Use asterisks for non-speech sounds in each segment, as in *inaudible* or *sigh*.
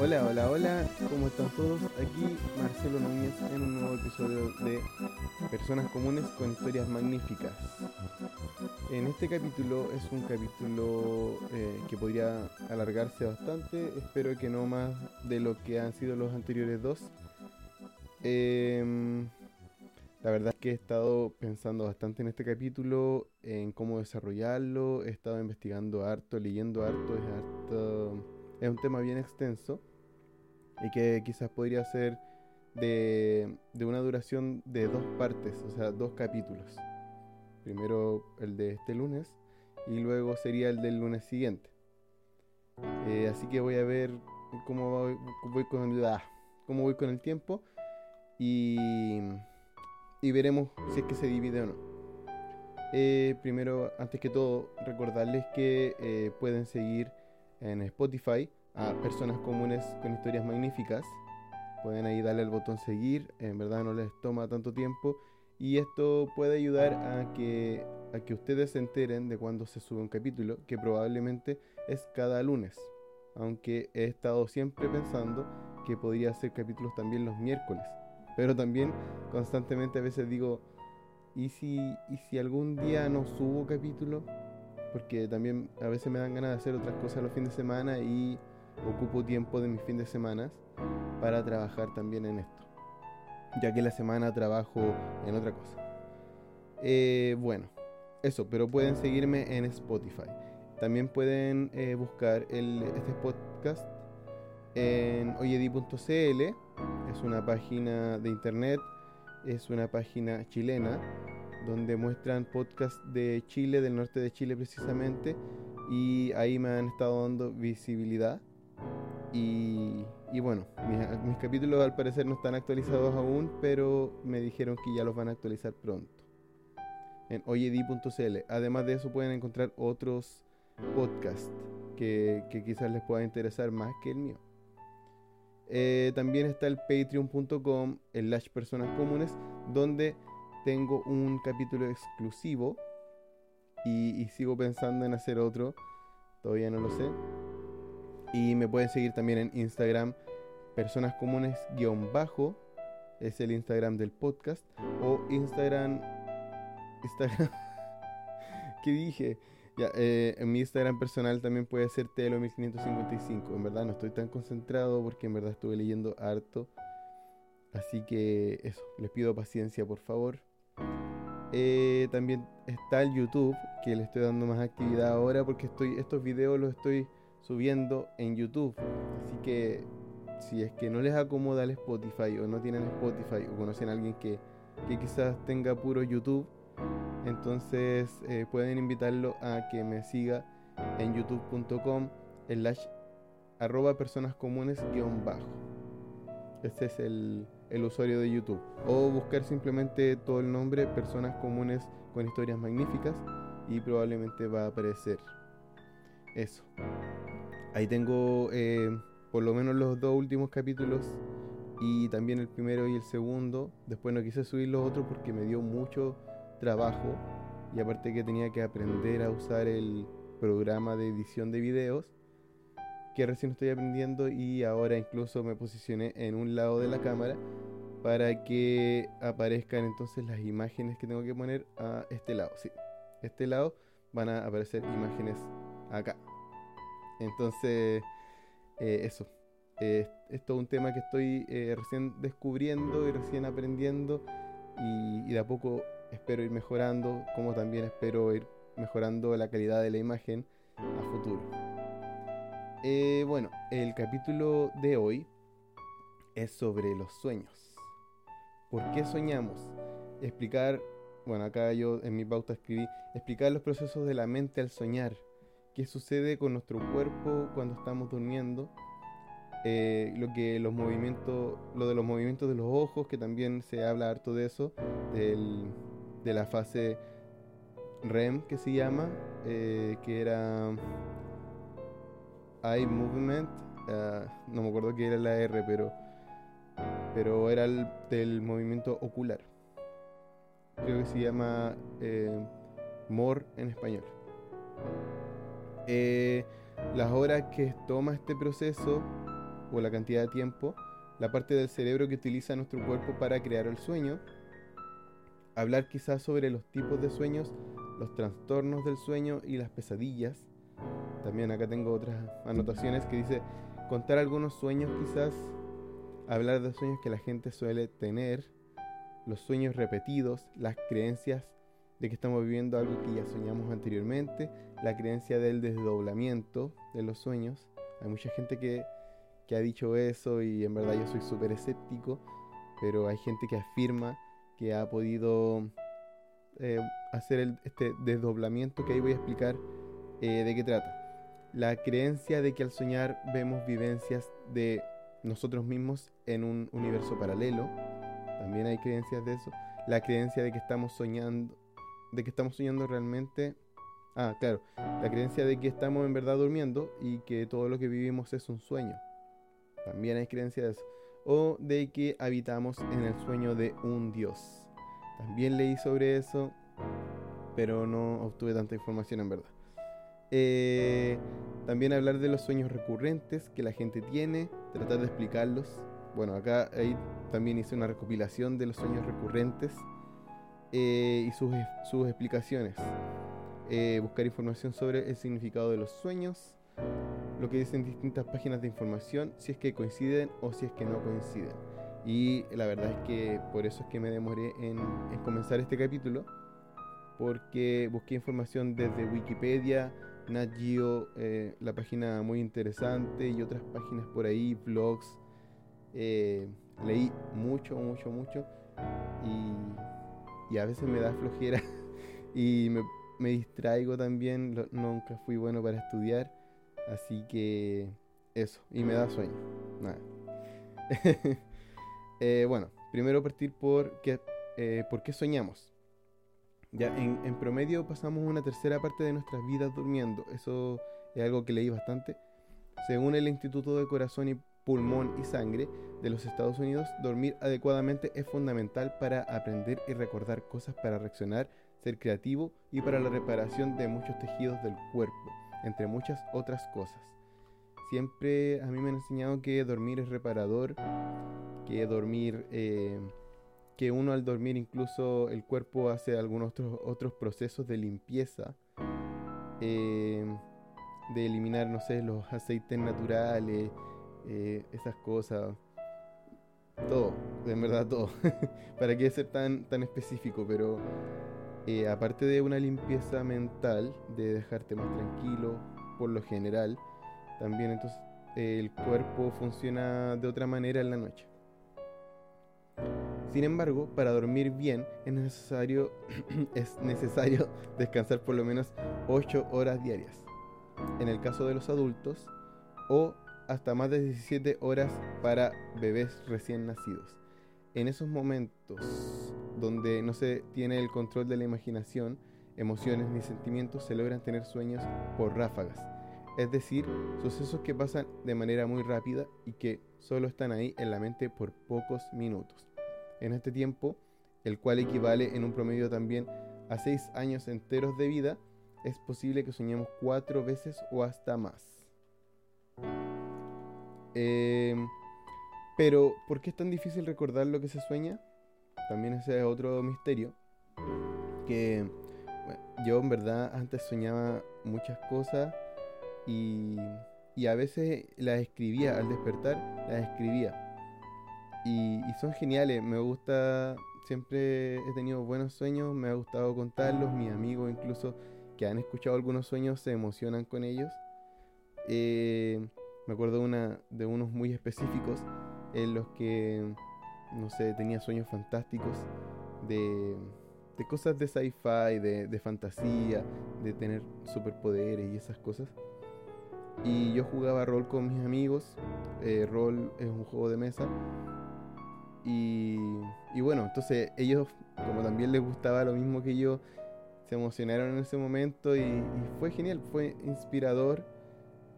Hola, hola, hola, ¿cómo están todos? Aquí Marcelo Núñez en un nuevo episodio de Personas Comunes con Historias Magníficas. En este capítulo es un capítulo eh, que podría alargarse bastante, espero que no más de lo que han sido los anteriores dos. Em, la verdad es que he estado pensando bastante en este capítulo, en cómo desarrollarlo, he estado investigando harto, leyendo harto, es harto, es un tema bien extenso y que quizás podría ser de, una duración de dos partes, o sea, dos capítulos. Primero el de este lunes y luego sería el del lunes siguiente. Eh, así que voy a ver cómo voy, con, ah, cómo voy con el tiempo y, y veremos si es que se divide o no. Eh, primero, antes que todo, recordarles que eh, pueden seguir en Spotify a personas comunes con historias magníficas. Pueden ahí darle al botón seguir, en verdad no les toma tanto tiempo y esto puede ayudar a que, a que ustedes se enteren de cuando se sube un capítulo, que probablemente es cada lunes, aunque he estado siempre pensando que podría ser capítulos también los miércoles, pero también constantemente a veces digo, ¿y si, y si algún día no subo capítulo? Porque también a veces me dan ganas de hacer otras cosas los fines de semana y ocupo tiempo de mis fines de semana para trabajar también en esto, ya que la semana trabajo en otra cosa. Eh, bueno, eso, pero pueden seguirme en Spotify. También pueden eh, buscar el, este podcast en oyedi.cl, es una página de internet, es una página chilena donde muestran podcasts de Chile, del norte de Chile precisamente, y ahí me han estado dando visibilidad y, bueno, mis, capítulos al parecer no están actualizados aún, pero me dijeron que ya los van a actualizar pronto. En oyedi.cl. Además de eso pueden encontrar otros podcasts que, quizás les pueda interesar más que el mío. Eh, también está el patreon.com, el Lash Personas Comunes, donde tengo un capítulo exclusivo y sigo pensando en hacer otro. Todavía no lo sé y me pueden seguir también en Instagram, personas comunes guion bajo, es el Instagram del podcast, o Instagram, Instagram, *laughs* ¿qué dije? Eh, en mi Instagram personal también puede ser Telo1555. En verdad no estoy tan concentrado porque en verdad estuve leyendo harto. Así que eso, les pido paciencia por favor. Eh, también está el YouTube, que le estoy dando más actividad ahora porque estoy estos videos los estoy subiendo en YouTube. Así que si es que no les acomoda el Spotify o no tienen Spotify o conocen a alguien que, quizás tenga puro YouTube, entonces eh, pueden invitarlo a que me siga en youtube.com slash arroba personas comunes guion bajo. Este es el, el usuario de YouTube. O buscar simplemente todo el nombre personas comunes con historias magníficas y probablemente va a aparecer eso. Ahí tengo eh, por lo menos los dos últimos capítulos y también el primero y el segundo. Después no quise subir los otros porque me dio mucho trabajo y aparte que tenía que aprender a usar el programa de edición de videos que recién estoy aprendiendo y ahora incluso me posicioné en un lado de la cámara para que aparezcan entonces las imágenes que tengo que poner a este lado. Sí, este lado van a aparecer imágenes acá. Entonces, eh, eso. Eh, es un tema que estoy eh, recién descubriendo y recién aprendiendo y, de a poco espero ir mejorando, como también espero ir mejorando la calidad de la imagen a futuro. bueno, el capítulo de hoy es sobre los sueños. ¿Por qué soñamos? Explicar, bueno, acá yo en mi pauta escribí, explicar los procesos de la mente al soñar qué sucede con nuestro cuerpo cuando estamos durmiendo, eh, lo que los movimientos, lo de los movimientos de los ojos, que también se habla harto de eso, de la fase REM que se llama, eh, que era eye movement, ah, no me acuerdo qué era la R, pero, pero era el del movimiento ocular. creo que se llama eh, More en español. Eh, las horas que toma este proceso o la cantidad de tiempo, la parte del cerebro que utiliza nuestro cuerpo para crear el sueño, hablar quizás sobre los tipos de sueños, los trastornos del sueño y las pesadillas. También acá tengo otras anotaciones que dice contar algunos sueños quizás, hablar de sueños que la gente suele tener, los sueños repetidos, las creencias de que estamos viviendo algo que ya soñamos anteriormente, la creencia del desdoblamiento de los sueños. Hay mucha gente que, que ha dicho eso y en verdad yo soy súper escéptico, pero hay gente que afirma que ha podido eh, hacer este desdoblamiento que ahí voy a explicar eh, de qué trata. La creencia de que al soñar vemos vivencias de nosotros mismos en un universo paralelo. También hay creencias de eso. La creencia de que estamos soñando, de que estamos soñando realmente. Ah, claro. La creencia de que estamos en verdad durmiendo y que todo lo que vivimos es un sueño. También hay creencia de eso. O de que habitamos en el sueño de un Dios. También leí sobre eso, pero no obtuve tanta información en verdad. Eh, también hablar de los sueños recurrentes que la gente tiene, tratar de explicarlos. Bueno, acá ahí también hice una recopilación de los sueños recurrentes eh, y sus, sus explicaciones. Eh, buscar información sobre el significado de los sueños, lo que dicen distintas páginas de información, si es que coinciden o si es que no coinciden. Y la verdad es que por eso es que me demoré en, en comenzar este capítulo, porque busqué información desde Wikipedia, Nat Geo, eh, la página muy interesante y otras páginas por ahí, blogs. Eh, leí mucho, mucho, mucho y, a veces me da flojera *laughs* y me, distraigo también. nunca fui bueno para estudiar, así que eso, y me da sueño. Nada. *laughs* Eh, bueno, primero partir por qué, por qué soñamos. Ya en, promedio pasamos una tercera parte de nuestras vidas durmiendo. Eso es algo que leí bastante. Según el Instituto de Corazón y Pulmón y Sangre de los Estados Unidos, dormir adecuadamente es fundamental para aprender y recordar cosas, para reaccionar, ser creativo y para la reparación de muchos tejidos del cuerpo, entre muchas otras cosas. Siempre a mí me han enseñado que dormir es reparador, que dormir eh, que uno al dormir incluso el cuerpo hace algunos otros, otros procesos de limpieza, eh, de eliminar, no sé, los aceites naturales, eh, esas cosas. Todo, de verdad todo. *laughs* ¿Para qué ser tan, tan específico? Pero eh, aparte de una limpieza mental, de dejarte más tranquilo, por lo general, también entonces el cuerpo funciona de otra manera en la noche. Sin embargo, para dormir bien es necesario, *clears throat* es necesario *laughs* descansar por lo menos 8 horas diarias. En el caso de los adultos, o hasta más de 17 horas para bebés recién nacidos. En esos momentos donde no se tiene el control de la imaginación, emociones ni sentimientos, se logran tener sueños por ráfagas. Es decir, sucesos que pasan de manera muy rápida y que solo están ahí en la mente por pocos minutos en este tiempo, el cual equivale en un promedio también a seis años enteros de vida, es posible que soñemos cuatro veces o hasta más. Em, pero, ¿por qué es tan difícil recordar lo que se sueña? También ese es otro misterio. Que yo en verdad antes soñaba muchas cosas y, y a veces las escribía al despertar, las escribía y, son geniales, me gusta, siempre he tenido buenos sueños, me ha gustado contarlos, mis amigos incluso que han escuchado algunos sueños se emocionan con ellos. Eh, me acuerdo una, de unos muy específicos en los que, no sé, tenía sueños fantásticos de, de cosas de sci-fi, de, de, fantasía, de tener superpoderes y esas cosas. Y yo jugaba rol con mis amigos. Eh, rol es un juego de mesa y, bueno, entonces ellos, como también les gustaba lo mismo que yo, se emocionaron en ese momento y, fue genial, fue inspirador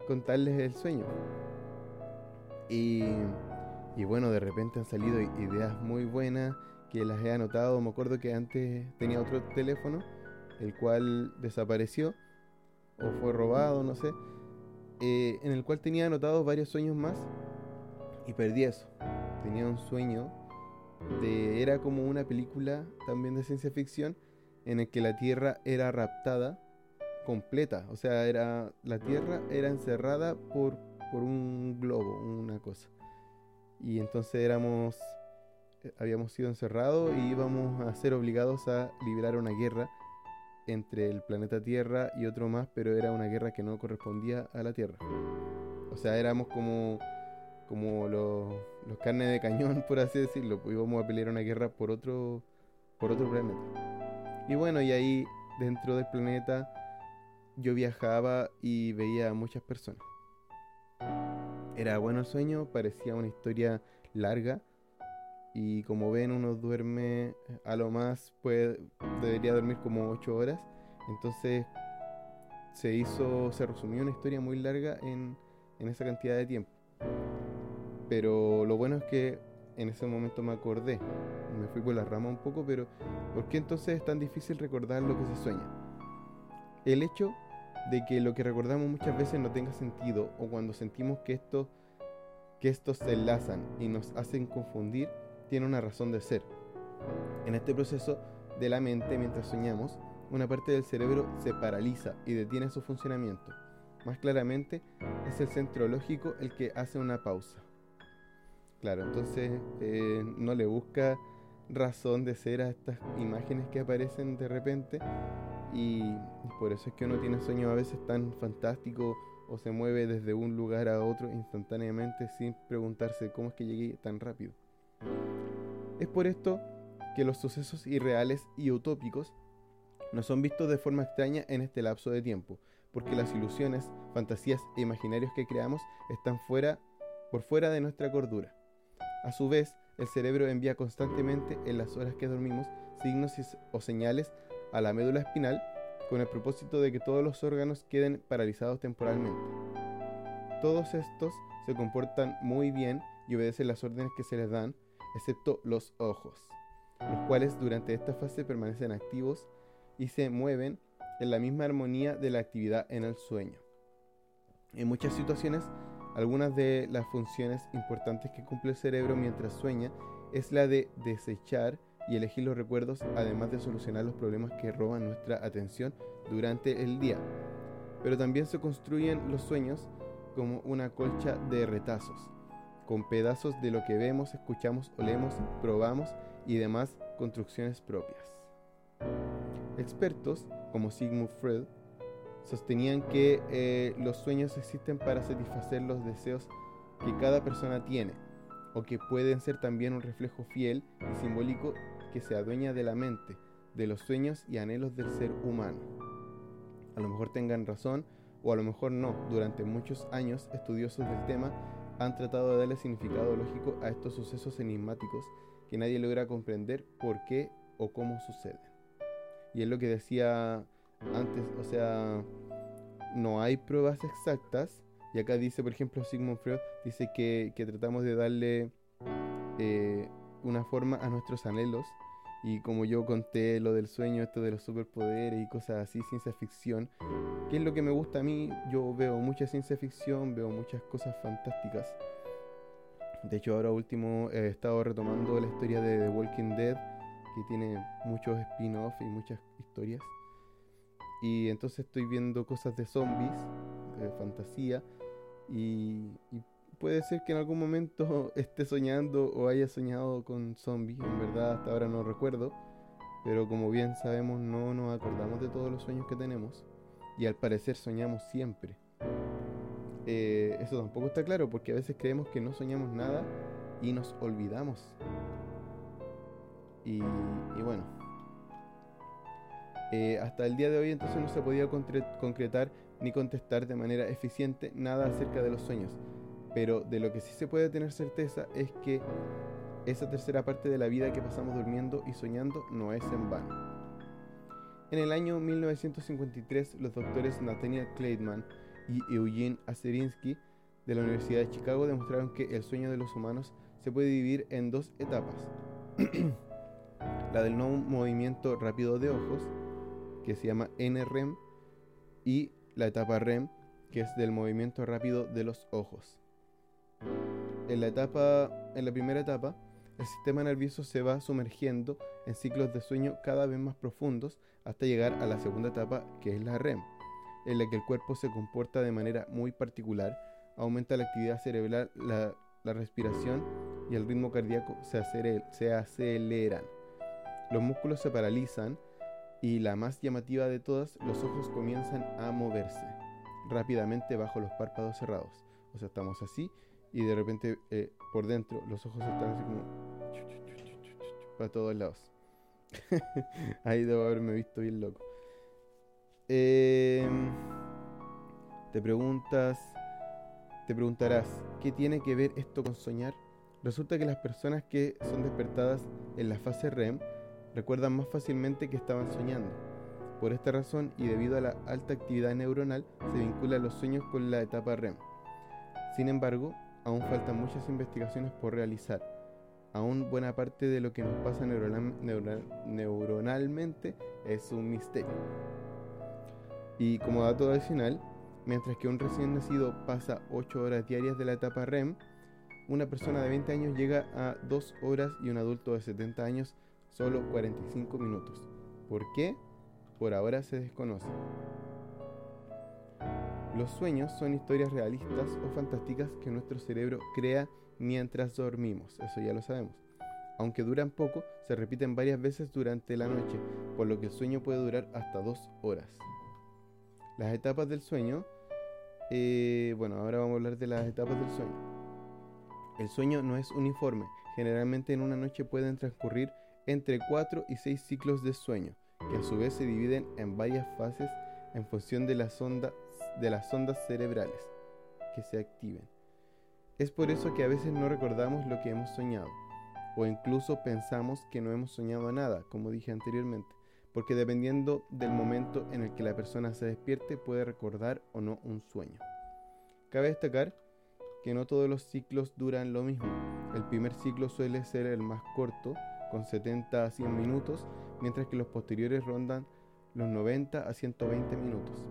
contarles el sueño. Y, y, bueno, de repente han salido ideas muy buenas que las he anotado. Me acuerdo que antes tenía otro teléfono, el cual desapareció o fue robado, no sé, eh, en el cual tenía anotados varios sueños más y perdí eso. Tenía un sueño de era como una película también de ciencia ficción en el que la Tierra era raptada completa, o sea, era la Tierra era encerrada por por un globo, una cosa. Y entonces éramos eh, habíamos sido encerrados y íbamos a ser obligados a librar una guerra entre el planeta Tierra y otro más, pero era una guerra que no correspondía a la Tierra. O sea, éramos como, como los, los carnes de cañón, *laughs* por así decirlo, pues íbamos a pelear una guerra por otro, por otro planeta. Y bueno, y ahí dentro del planeta yo viajaba y veía a muchas personas. Era bueno el sueño, parecía una historia larga, y como ven uno duerme a lo más puede, debería dormir como 8 horas entonces se hizo se resumió una historia muy larga en, en esa cantidad de tiempo pero lo bueno es que en ese momento me acordé me fui por la rama un poco pero ¿por qué entonces es tan difícil recordar lo que se sueña? el hecho de que lo que recordamos muchas veces no tenga sentido o cuando sentimos que estos que estos se enlazan y nos hacen confundir tiene una razón de ser. En este proceso de la mente, mientras soñamos, una parte del cerebro se paraliza y detiene su funcionamiento. Más claramente, es el centro lógico el que hace una pausa. Claro, entonces eh, no le busca razón de ser a estas imágenes que aparecen de repente y por eso es que uno tiene sueños a veces tan fantásticos o se mueve desde un lugar a otro instantáneamente sin preguntarse cómo es que llegué tan rápido. Es por esto que los sucesos irreales y utópicos no son vistos de forma extraña en este lapso de tiempo, porque las ilusiones, fantasías e imaginarios que creamos están fuera, por fuera de nuestra cordura. A su vez, el cerebro envía constantemente en las horas que dormimos signos o señales a la médula espinal con el propósito de que todos los órganos queden paralizados temporalmente. Todos estos se comportan muy bien y obedecen las órdenes que se les dan, excepto los ojos, los cuales durante esta fase permanecen activos y se mueven en la misma armonía de la actividad en el sueño. En muchas situaciones, algunas de las funciones importantes que cumple el cerebro mientras sueña es la de desechar y elegir los recuerdos, además de solucionar los problemas que roban nuestra atención durante el día. Pero también se construyen los sueños como una colcha de retazos, con pedazos de lo que vemos, escuchamos, olemos, probamos y demás construcciones propias. Expertos como Sigmund Freud sostenían que eh, los sueños existen para satisfacer los deseos que cada persona tiene, o que pueden ser también un reflejo fiel y simbólico que se adueña de la mente, de los sueños y anhelos del ser humano. A lo mejor tengan razón o a lo mejor no. Durante muchos años, estudiosos del tema han tratado de darle significado lógico a estos sucesos enigmáticos que nadie logra comprender por qué o cómo suceden. Y es lo que decía antes, o sea, no hay pruebas exactas. Y acá dice, por ejemplo, Sigmund Freud, dice que, tratamos de darle eh, una forma a nuestros anhelos. Y como yo conté lo del sueño, esto de los superpoderes y cosas así, ciencia ficción, ¿Qué es lo que me gusta a mí? Yo veo mucha ciencia ficción, veo muchas cosas fantásticas. De hecho, ahora último he estado retomando la historia de The Walking Dead, que tiene muchos spin-offs y muchas historias. Y entonces estoy viendo cosas de zombies, de fantasía, y, y puede ser que en algún momento *laughs* esté soñando o haya soñado con zombies. En verdad, hasta ahora no recuerdo. Pero como bien sabemos, no nos acordamos de todos los sueños que tenemos y al parecer soñamos siempre. Eh, eso tampoco está claro porque a veces creemos que no soñamos nada y nos olvidamos. Y, bueno, eh, hasta el día de hoy entonces no se podía concretar ni contestar de manera eficiente nada acerca de los sueños. Pero de lo que sí se puede tener certeza es que esa tercera parte de la vida que pasamos durmiendo y soñando no es en vano. En el año 1953, los doctores Nathaniel Kleitman y Eugene Aserinsky de la Universidad de Chicago demostraron que el sueño de los humanos se puede dividir en dos etapas. *clears throat* la del no movimiento rápido de ojos, que se llama NREM, y la etapa REM, que es del movimiento rápido de los ojos. En la, etapa, en la primera etapa, el sistema nervioso se va sumergiendo en ciclos de sueño cada vez más profundos hasta llegar a la segunda etapa, que es la REM, en la que el cuerpo se comporta de manera muy particular, aumenta la actividad cerebral, la, respiración y el ritmo cardíaco se, se aceleran. Los músculos se paralizan y la más llamativa de todas, los ojos comienzan a moverse rápidamente bajo los párpados cerrados. O sea, estamos así y de repente eh, por dentro los ojos están así como para todos lados. *laughs* Ahí debo haberme visto bien loco. Em, te preguntas, te preguntarás, ¿qué tiene que ver esto con soñar? Resulta que las personas que son despertadas en la fase REM recuerdan más fácilmente que estaban soñando. Por esta razón y debido a la alta actividad neuronal, se vinculan los sueños con la etapa REM. Sin embargo, aún faltan muchas investigaciones por realizar. Aún buena parte de lo que nos pasa neuronalmente es un misterio. Y como dato adicional, mientras que un recién nacido pasa 8 horas diarias de la etapa REM, una persona de 20 años llega a 2 horas y un adulto de 70 años solo 45 minutos. ¿Por qué? Por ahora se desconoce. Los sueños son historias realistas o fantásticas que nuestro cerebro crea mientras dormimos, eso ya lo sabemos. Aunque duran poco, se repiten varias veces durante la noche, por lo que el sueño puede durar hasta dos horas. Las etapas del sueño, eh, bueno, ahora vamos a hablar de las etapas del sueño. El sueño no es uniforme, generalmente en una noche pueden transcurrir entre 4 y 6 ciclos de sueño, que a su vez se dividen en varias fases en función de las, ondas, de las ondas cerebrales que se activen. Es por eso que a veces no recordamos lo que hemos soñado, o incluso pensamos que no hemos soñado nada, como dije anteriormente, porque dependiendo del momento en el que la persona se despierte puede recordar o no un sueño. Cabe destacar que no todos los ciclos duran lo mismo. El primer ciclo suele ser el más corto, con 70 a 100 minutos, mientras que los posteriores rondan los 90 a 120 minutos.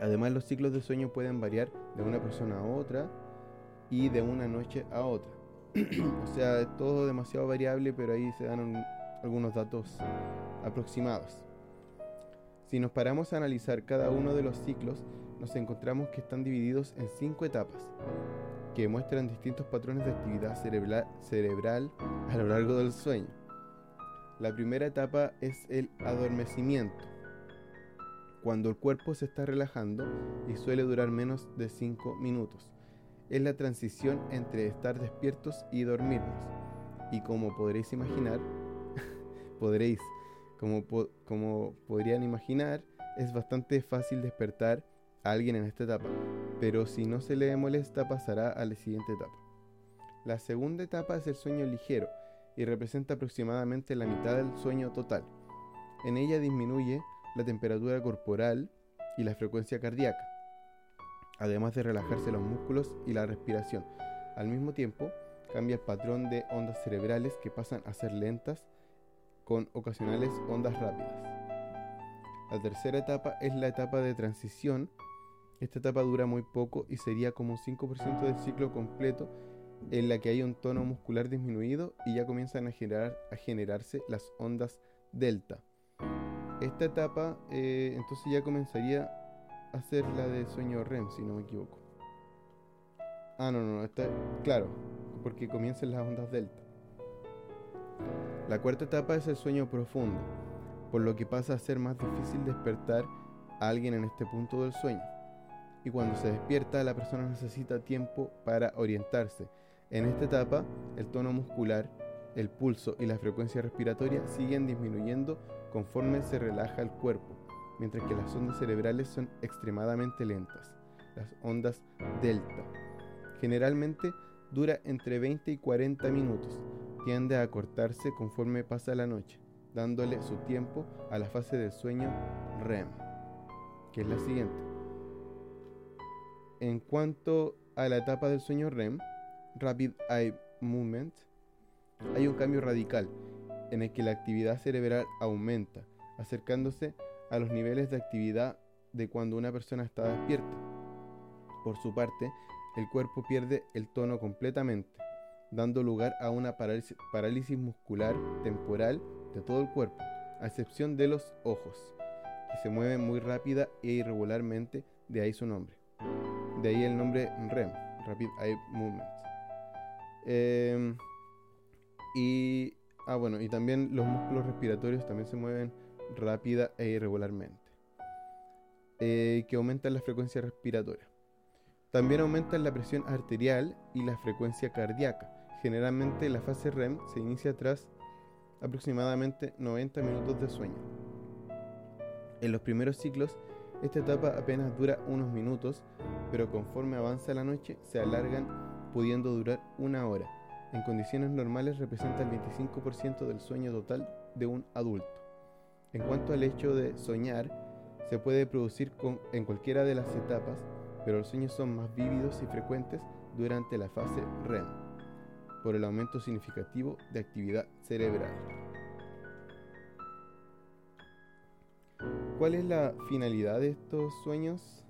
Además, los ciclos de sueño pueden variar de una persona a otra y de una noche a otra. *clears throat* o sea, es todo demasiado variable, pero ahí se dan algunos datos aproximados. Si nos paramos a analizar cada uno de los ciclos, nos encontramos que están divididos en cinco etapas, que muestran distintos patrones de actividad cerebral a lo largo del sueño. La primera etapa es el adormecimiento, cuando el cuerpo se está relajando y suele durar menos de 5 minutos. Es la transición entre estar despiertos y dormirnos. Y como podréis imaginar, *laughs* podréis, como, como podrían imaginar, es bastante fácil despertar a alguien en esta etapa, pero si no se le molesta pasará a la siguiente etapa. La segunda etapa es el sueño ligero, y representa aproximadamente la mitad del sueño total. En ella disminuye la temperatura corporal y la frecuencia cardíaca, además de relajarse los músculos y la respiración. Al mismo tiempo, cambia el patrón de ondas cerebrales que pasan a ser lentas con ocasionales ondas rápidas. La tercera etapa es la etapa de transición. Esta etapa dura muy poco y sería como un 5% del ciclo completo en la que hay un tono muscular disminuido y ya comienzan a, generar, a generarse las ondas delta. Esta etapa eh, entonces ya comenzaría a ser la de sueño REM, si no me equivoco. Ah, no, no, está, claro, porque comienzan las ondas delta. La cuarta etapa es el sueño profundo, por lo que pasa a ser más difícil despertar a alguien en este punto del sueño. Y cuando se despierta, la persona necesita tiempo para orientarse en esta etapa, el tono muscular, el pulso y la frecuencia respiratoria siguen disminuyendo conforme se relaja el cuerpo, mientras que las ondas cerebrales son extremadamente lentas, las ondas delta. Generalmente dura entre 20 y 40 minutos, tiende a acortarse conforme pasa la noche, dándole su tiempo a la fase del sueño REM, que es la siguiente. En cuanto a la etapa del sueño REM, Rapid Eye Movement, hay un cambio radical en el que la actividad cerebral aumenta, acercándose a los niveles de actividad de cuando una persona está despierta. Por su parte, el cuerpo pierde el tono completamente, dando lugar a una parálisis, muscular temporal de todo el cuerpo, a excepción de los ojos, que se mueven muy rápida e irregularmente, de ahí su nombre. De ahí el nombre REM, Rapid Eye Movements. Em, y, ah, bueno, y también los músculos respiratorios también se mueven rápida e irregularmente, eh, que aumentan la frecuencia respiratoria. También aumentan la presión arterial y la frecuencia cardíaca. Generalmente la fase REM se inicia tras aproximadamente 90 minutos de sueño. En los primeros ciclos, esta etapa apenas dura unos minutos, pero conforme avanza la noche se alargan pudiendo durar una hora. En condiciones normales representa el 25% del sueño total de un adulto. En cuanto al hecho de soñar, se puede producir en cualquiera de las etapas, pero los sueños son más vívidos y frecuentes durante la fase REM, por el aumento significativo de actividad cerebral. ¿Cuál es la finalidad de estos sueños?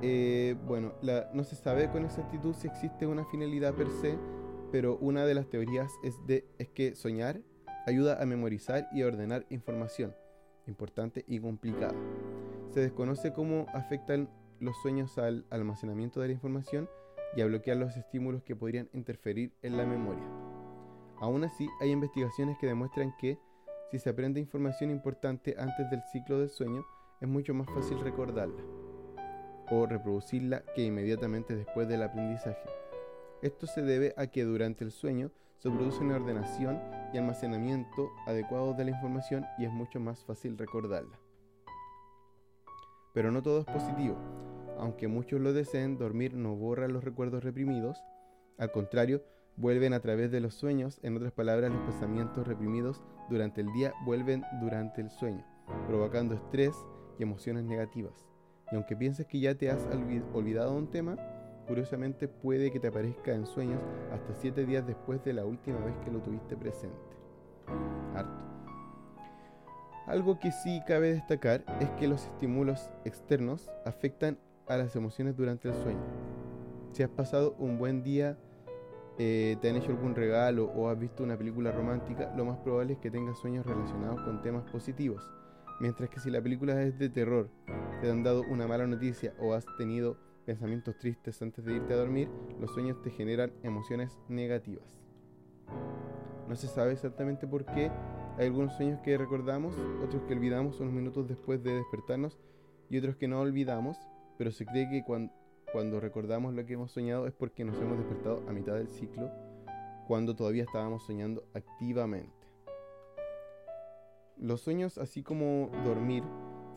Eh, bueno, no se sabe con exactitud si existe una finalidad per se, pero una de las teorías es, de, es que soñar ayuda a memorizar y ordenar información importante y complicada. Se desconoce cómo afectan los sueños al almacenamiento de la información y a bloquear los estímulos que podrían interferir en la memoria. Aún así, hay investigaciones que demuestran que si se aprende información importante antes del ciclo del sueño, es mucho más fácil recordarla o reproducirla que inmediatamente después del aprendizaje. Esto se debe a que durante el sueño se produce una ordenación y almacenamiento adecuado de la información y es mucho más fácil recordarla. Pero no todo es positivo. Aunque muchos lo deseen, dormir no borra los recuerdos reprimidos. Al contrario, vuelven a través de los sueños. En otras palabras, los pensamientos reprimidos durante el día vuelven durante el sueño, provocando estrés y emociones negativas. Y aunque pienses que ya te has olvidado un tema, curiosamente puede que te aparezca en sueños hasta 7 días después de la última vez que lo tuviste presente. Harto. Algo que sí cabe destacar es que los estímulos externos afectan a las emociones durante el sueño. Si has pasado un buen día, eh, te han hecho algún regalo o has visto una película romántica, lo más probable es que tengas sueños relacionados con temas positivos. Mientras que si la película es de terror, te han dado una mala noticia o has tenido pensamientos tristes antes de irte a dormir, los sueños te generan emociones negativas. No se sabe exactamente por qué. Hay algunos sueños que recordamos, otros que olvidamos unos minutos después de despertarnos y otros que no olvidamos, pero se cree que cuando, recordamos lo que hemos soñado es porque nos hemos despertado a mitad del ciclo, cuando todavía estábamos soñando activamente. Los sueños, así como dormir,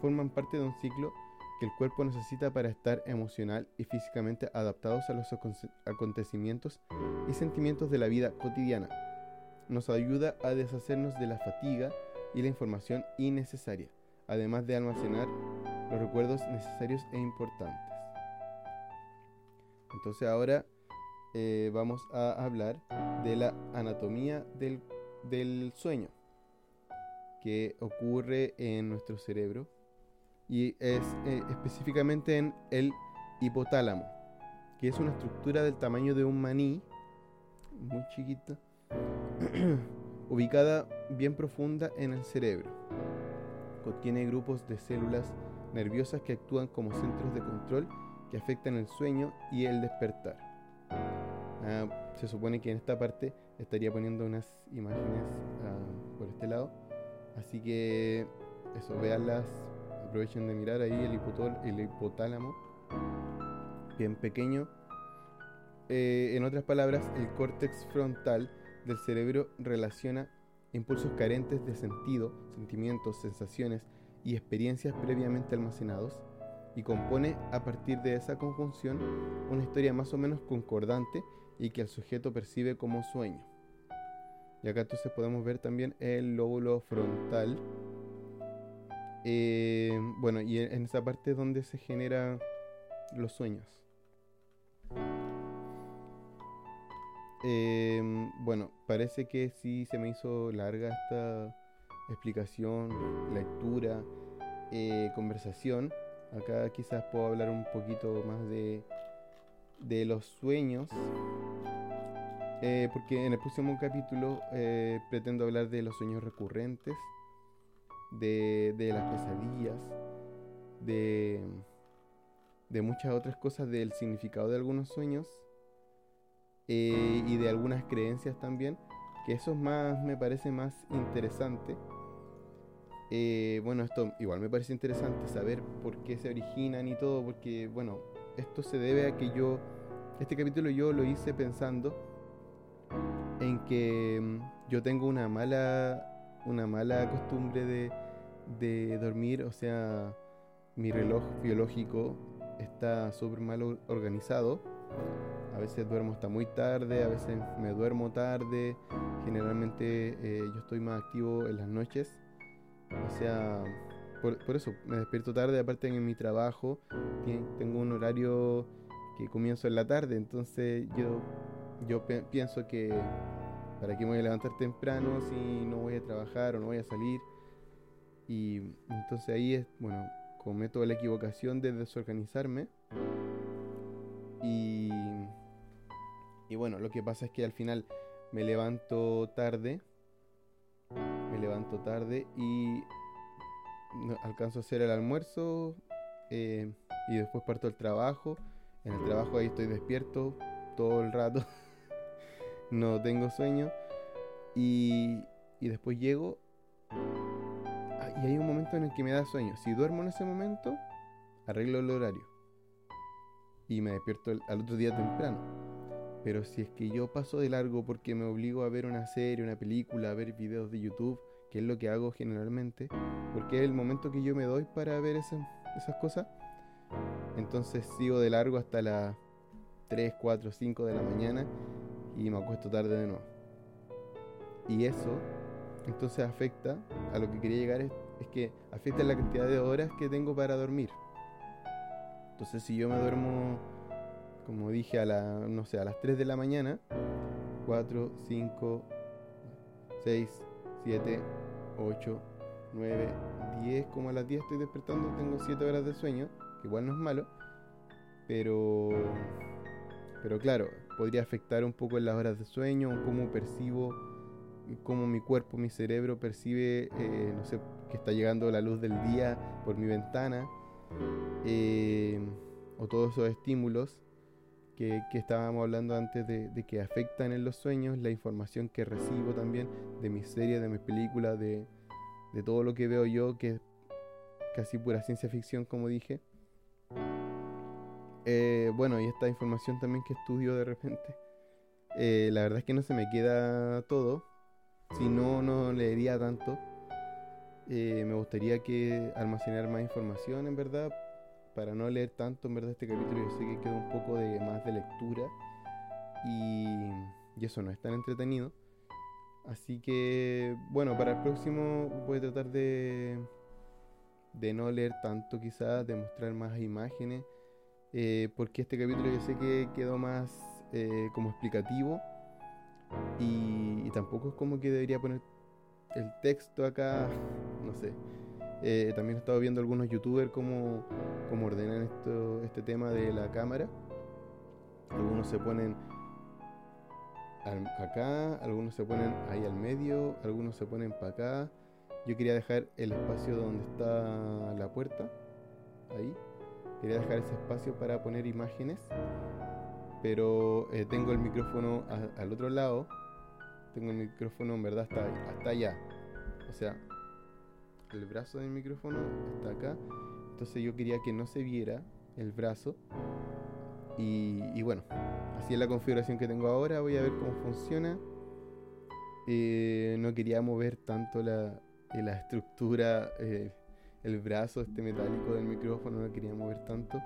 forman parte de un ciclo que el cuerpo necesita para estar emocional y físicamente adaptados a los acontecimientos y sentimientos de la vida cotidiana. Nos ayuda a deshacernos de la fatiga y la información innecesaria, además de almacenar los recuerdos necesarios e importantes. Entonces ahora eh, vamos a hablar de la anatomía del, del sueño que ocurre en nuestro cerebro y es eh, específicamente en el hipotálamo, que es una estructura del tamaño de un maní, muy chiquita, *clears throat* ubicada bien profunda en el cerebro. Contiene grupos de células nerviosas que actúan como centros de control que afectan el sueño y el despertar. Ah, se supone que en esta parte estaría poniendo unas imágenes ah, por este lado. Así que eso, veanlas aprovechen de mirar ahí el, el hipotálamo, bien pequeño. Eh, en otras palabras, el córtex frontal del cerebro relaciona impulsos carentes de sentido, sentimientos, sensaciones y experiencias previamente almacenados y compone a partir de esa conjunción una historia más o menos concordante y que el sujeto percibe como sueño. Y acá entonces podemos ver también el lóbulo frontal eh, bueno, y en esa parte es donde se generan los sueños. Em, bueno, parece que sí se me hizo larga esta explicación, lectura, eh, conversación. Acá quizás puedo hablar un poquito más de, de los sueños. Eh, porque en el próximo capítulo eh, pretendo hablar de los sueños recurrentes, de, de las pesadillas, de, de muchas otras cosas, del significado de algunos sueños eh, y de algunas creencias también, que eso es más, me parece más interesante. Eh, bueno, esto igual me parece interesante saber por qué se originan y todo, porque bueno, esto se debe a que yo, este capítulo yo lo hice pensando en que mm, yo tengo una mala, una mala costumbre de, de dormir, o sea, mi reloj biológico está súper mal organizado a veces duermo hasta muy tarde, a veces me duermo tarde. Generalmente eh, yo estoy más activo en las noches. O sea, por, eso me despierto tarde. Aparte en mi trabajo tengo un horario que comienzo en la tarde. Entonces yo, yo pienso que para qué me voy a levantar temprano si no voy a trabajar o no voy a salir. Y entonces ahí es, bueno, cometo la equivocación de desorganizarme. Y y bueno, lo que pasa es que al final me levanto tarde. Me levanto tarde y alcanzo a hacer el almuerzo. Eh, y después parto al trabajo. En el trabajo ahí estoy despierto todo el rato. *laughs* no tengo sueño. Y, y después llego. Ah, y hay un momento en el que me da sueño. Si duermo en ese momento, arreglo el horario. Y me despierto al otro día temprano. Pero si es que yo paso de largo porque me obligo a ver una serie, una película, a ver videos de YouTube, que es lo que hago generalmente, porque es el momento que yo me doy para ver esas, esas cosas, entonces sigo de largo hasta las 3, 4, 5 de la mañana y me acuesto tarde de nuevo. Y eso entonces afecta, a lo que quería llegar es, es que afecta la cantidad de horas que tengo para dormir. Entonces si yo me duermo como dije, a, la, no sé, a las 3 de la mañana, 4, 5, 6, 7, 8, 9, 10, como a las 10 estoy despertando, tengo 7 horas de sueño, que igual no es malo, pero, pero claro, podría afectar un poco en las horas de sueño, cómo percibo, cómo mi cuerpo, mi cerebro percibe, eh, no sé, que está llegando la luz del día por mi ventana, eh, o todos esos estímulos que, estábamos hablando antes de, que afectan en los sueños, la información que recibo también de mis series, de mis películas, de, todo lo que veo yo, que es casi pura ciencia ficción, como dije. Eh, bueno, y esta información también que estudio de repente. Eh, la verdad es que no se me queda todo. Si no, no leería tanto. Eh, me gustaría que almacenar más información, en verdad, para no leer tanto en verdad este capítulo, yo sé que queda un poco de más de lectura y, eso no es tan entretenido. Así que, bueno, para el próximo voy a tratar de, de no leer tanto quizás, de mostrar más imágenes, eh, porque este capítulo yo sé que quedó más eh, como explicativo y, tampoco es como que debería poner el texto acá, *laughs* no sé. Eh, también he estado viendo algunos youtubers cómo, cómo ordenan esto, este tema de la cámara. Algunos se ponen acá, algunos se ponen ahí al medio, algunos se ponen para acá. Yo quería dejar el espacio donde está la puerta, ahí. Quería dejar ese espacio para poner imágenes, pero eh, tengo el micrófono al otro lado. Tengo el micrófono en verdad hasta, hasta allá. O sea, el brazo del micrófono está acá. Entonces yo quería que no se viera el brazo. Y, bueno, así es la configuración que tengo ahora. Voy a ver cómo funciona. Eh, no quería mover tanto la, eh, la estructura, eh, el brazo este metálico del micrófono, no quería mover tanto.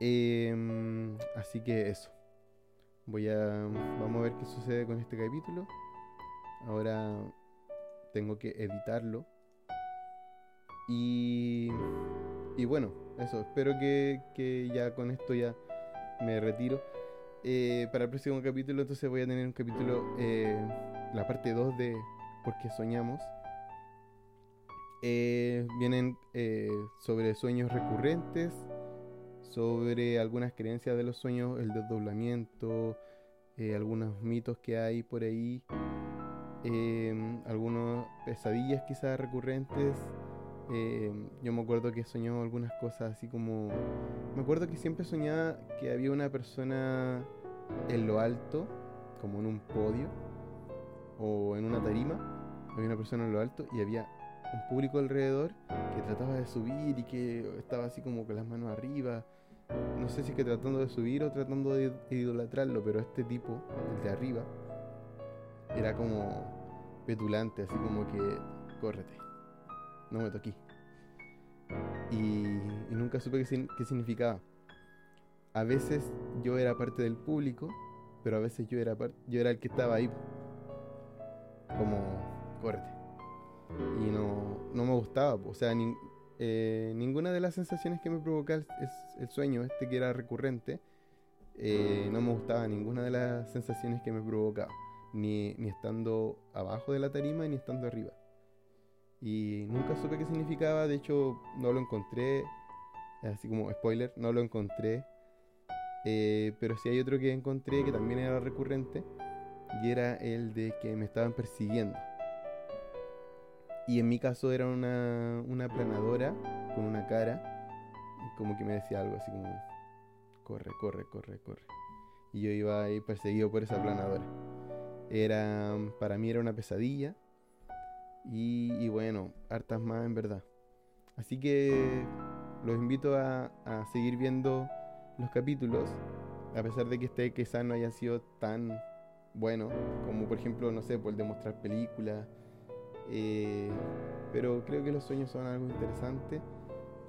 Em, así que eso. Voy a. Vamos a ver qué sucede con este capítulo. Ahora tengo que editarlo. Y, y bueno, eso, espero que, que, ya con esto ya me retiro. eh, para el próximo capítulo, entonces voy a tener un capítulo, eh, la parte 2 de ¿Por qué soñamos? Eh, vienen sobre sueños recurrentes, sobre algunas creencias de los sueños, el desdoblamiento, algunos mitos que hay por ahí, algunas pesadillas quizás recurrentes. yo me acuerdo que soñó algunas cosas así como... Me acuerdo que siempre soñaba que había una persona en lo alto, como en un podio o en una tarima, había una persona en lo alto y había un público alrededor que trataba de subir y que estaba así como con las manos arriba. No sé si es que tratando de subir o tratando de idolatrarlo, pero este tipo, el de arriba, era como petulante, así como que, córrete, no me toqué. Y, nunca supe qué significaba a veces yo era parte del público, pero a veces yo era, yo era el que estaba ahí. Como, corte. Y no, no me gustaba. O sea, eh, ninguna de las sensaciones que me provocaba el, sueño, este que era recurrente, eh, no me gustaba ninguna de las sensaciones que me provocaba. Ni, ni estando abajo de la tarima ni estando arriba. Y nunca supe qué significaba, de hecho no lo encontré, así como spoiler, no lo encontré eh, pero sí hay otro que encontré que también era recurrente y era el de que me estaban persiguiendo. Y en mi caso era una, una planadora con una cara, como que me decía algo así como, corre, corre, corre, corre. Y yo iba ahí perseguido por esa planadora. Era, para mí era una pesadilla. Y, bueno, hartas más en verdad. Así que los invito a, a seguir viendo los capítulos, a pesar de que este quizás no haya sido tan bueno, como por ejemplo, no sé, por el de mostrar películas, eh, pero creo que los sueños son algo interesante,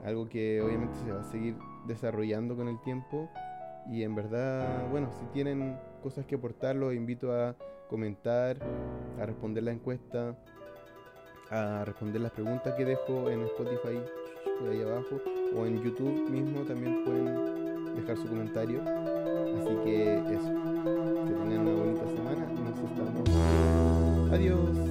algo que obviamente se va a seguir desarrollando con el tiempo y en verdad, bueno, si tienen cosas que aportar, los invito a comentar, a responder la encuesta, a responder las preguntas que dejo en Spotify por ahí abajo o en YouTube mismo también pueden dejar su comentario. Así que eso. Que tengan una bonita semana. Nos estamos. Adiós.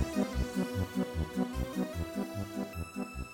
Thank you.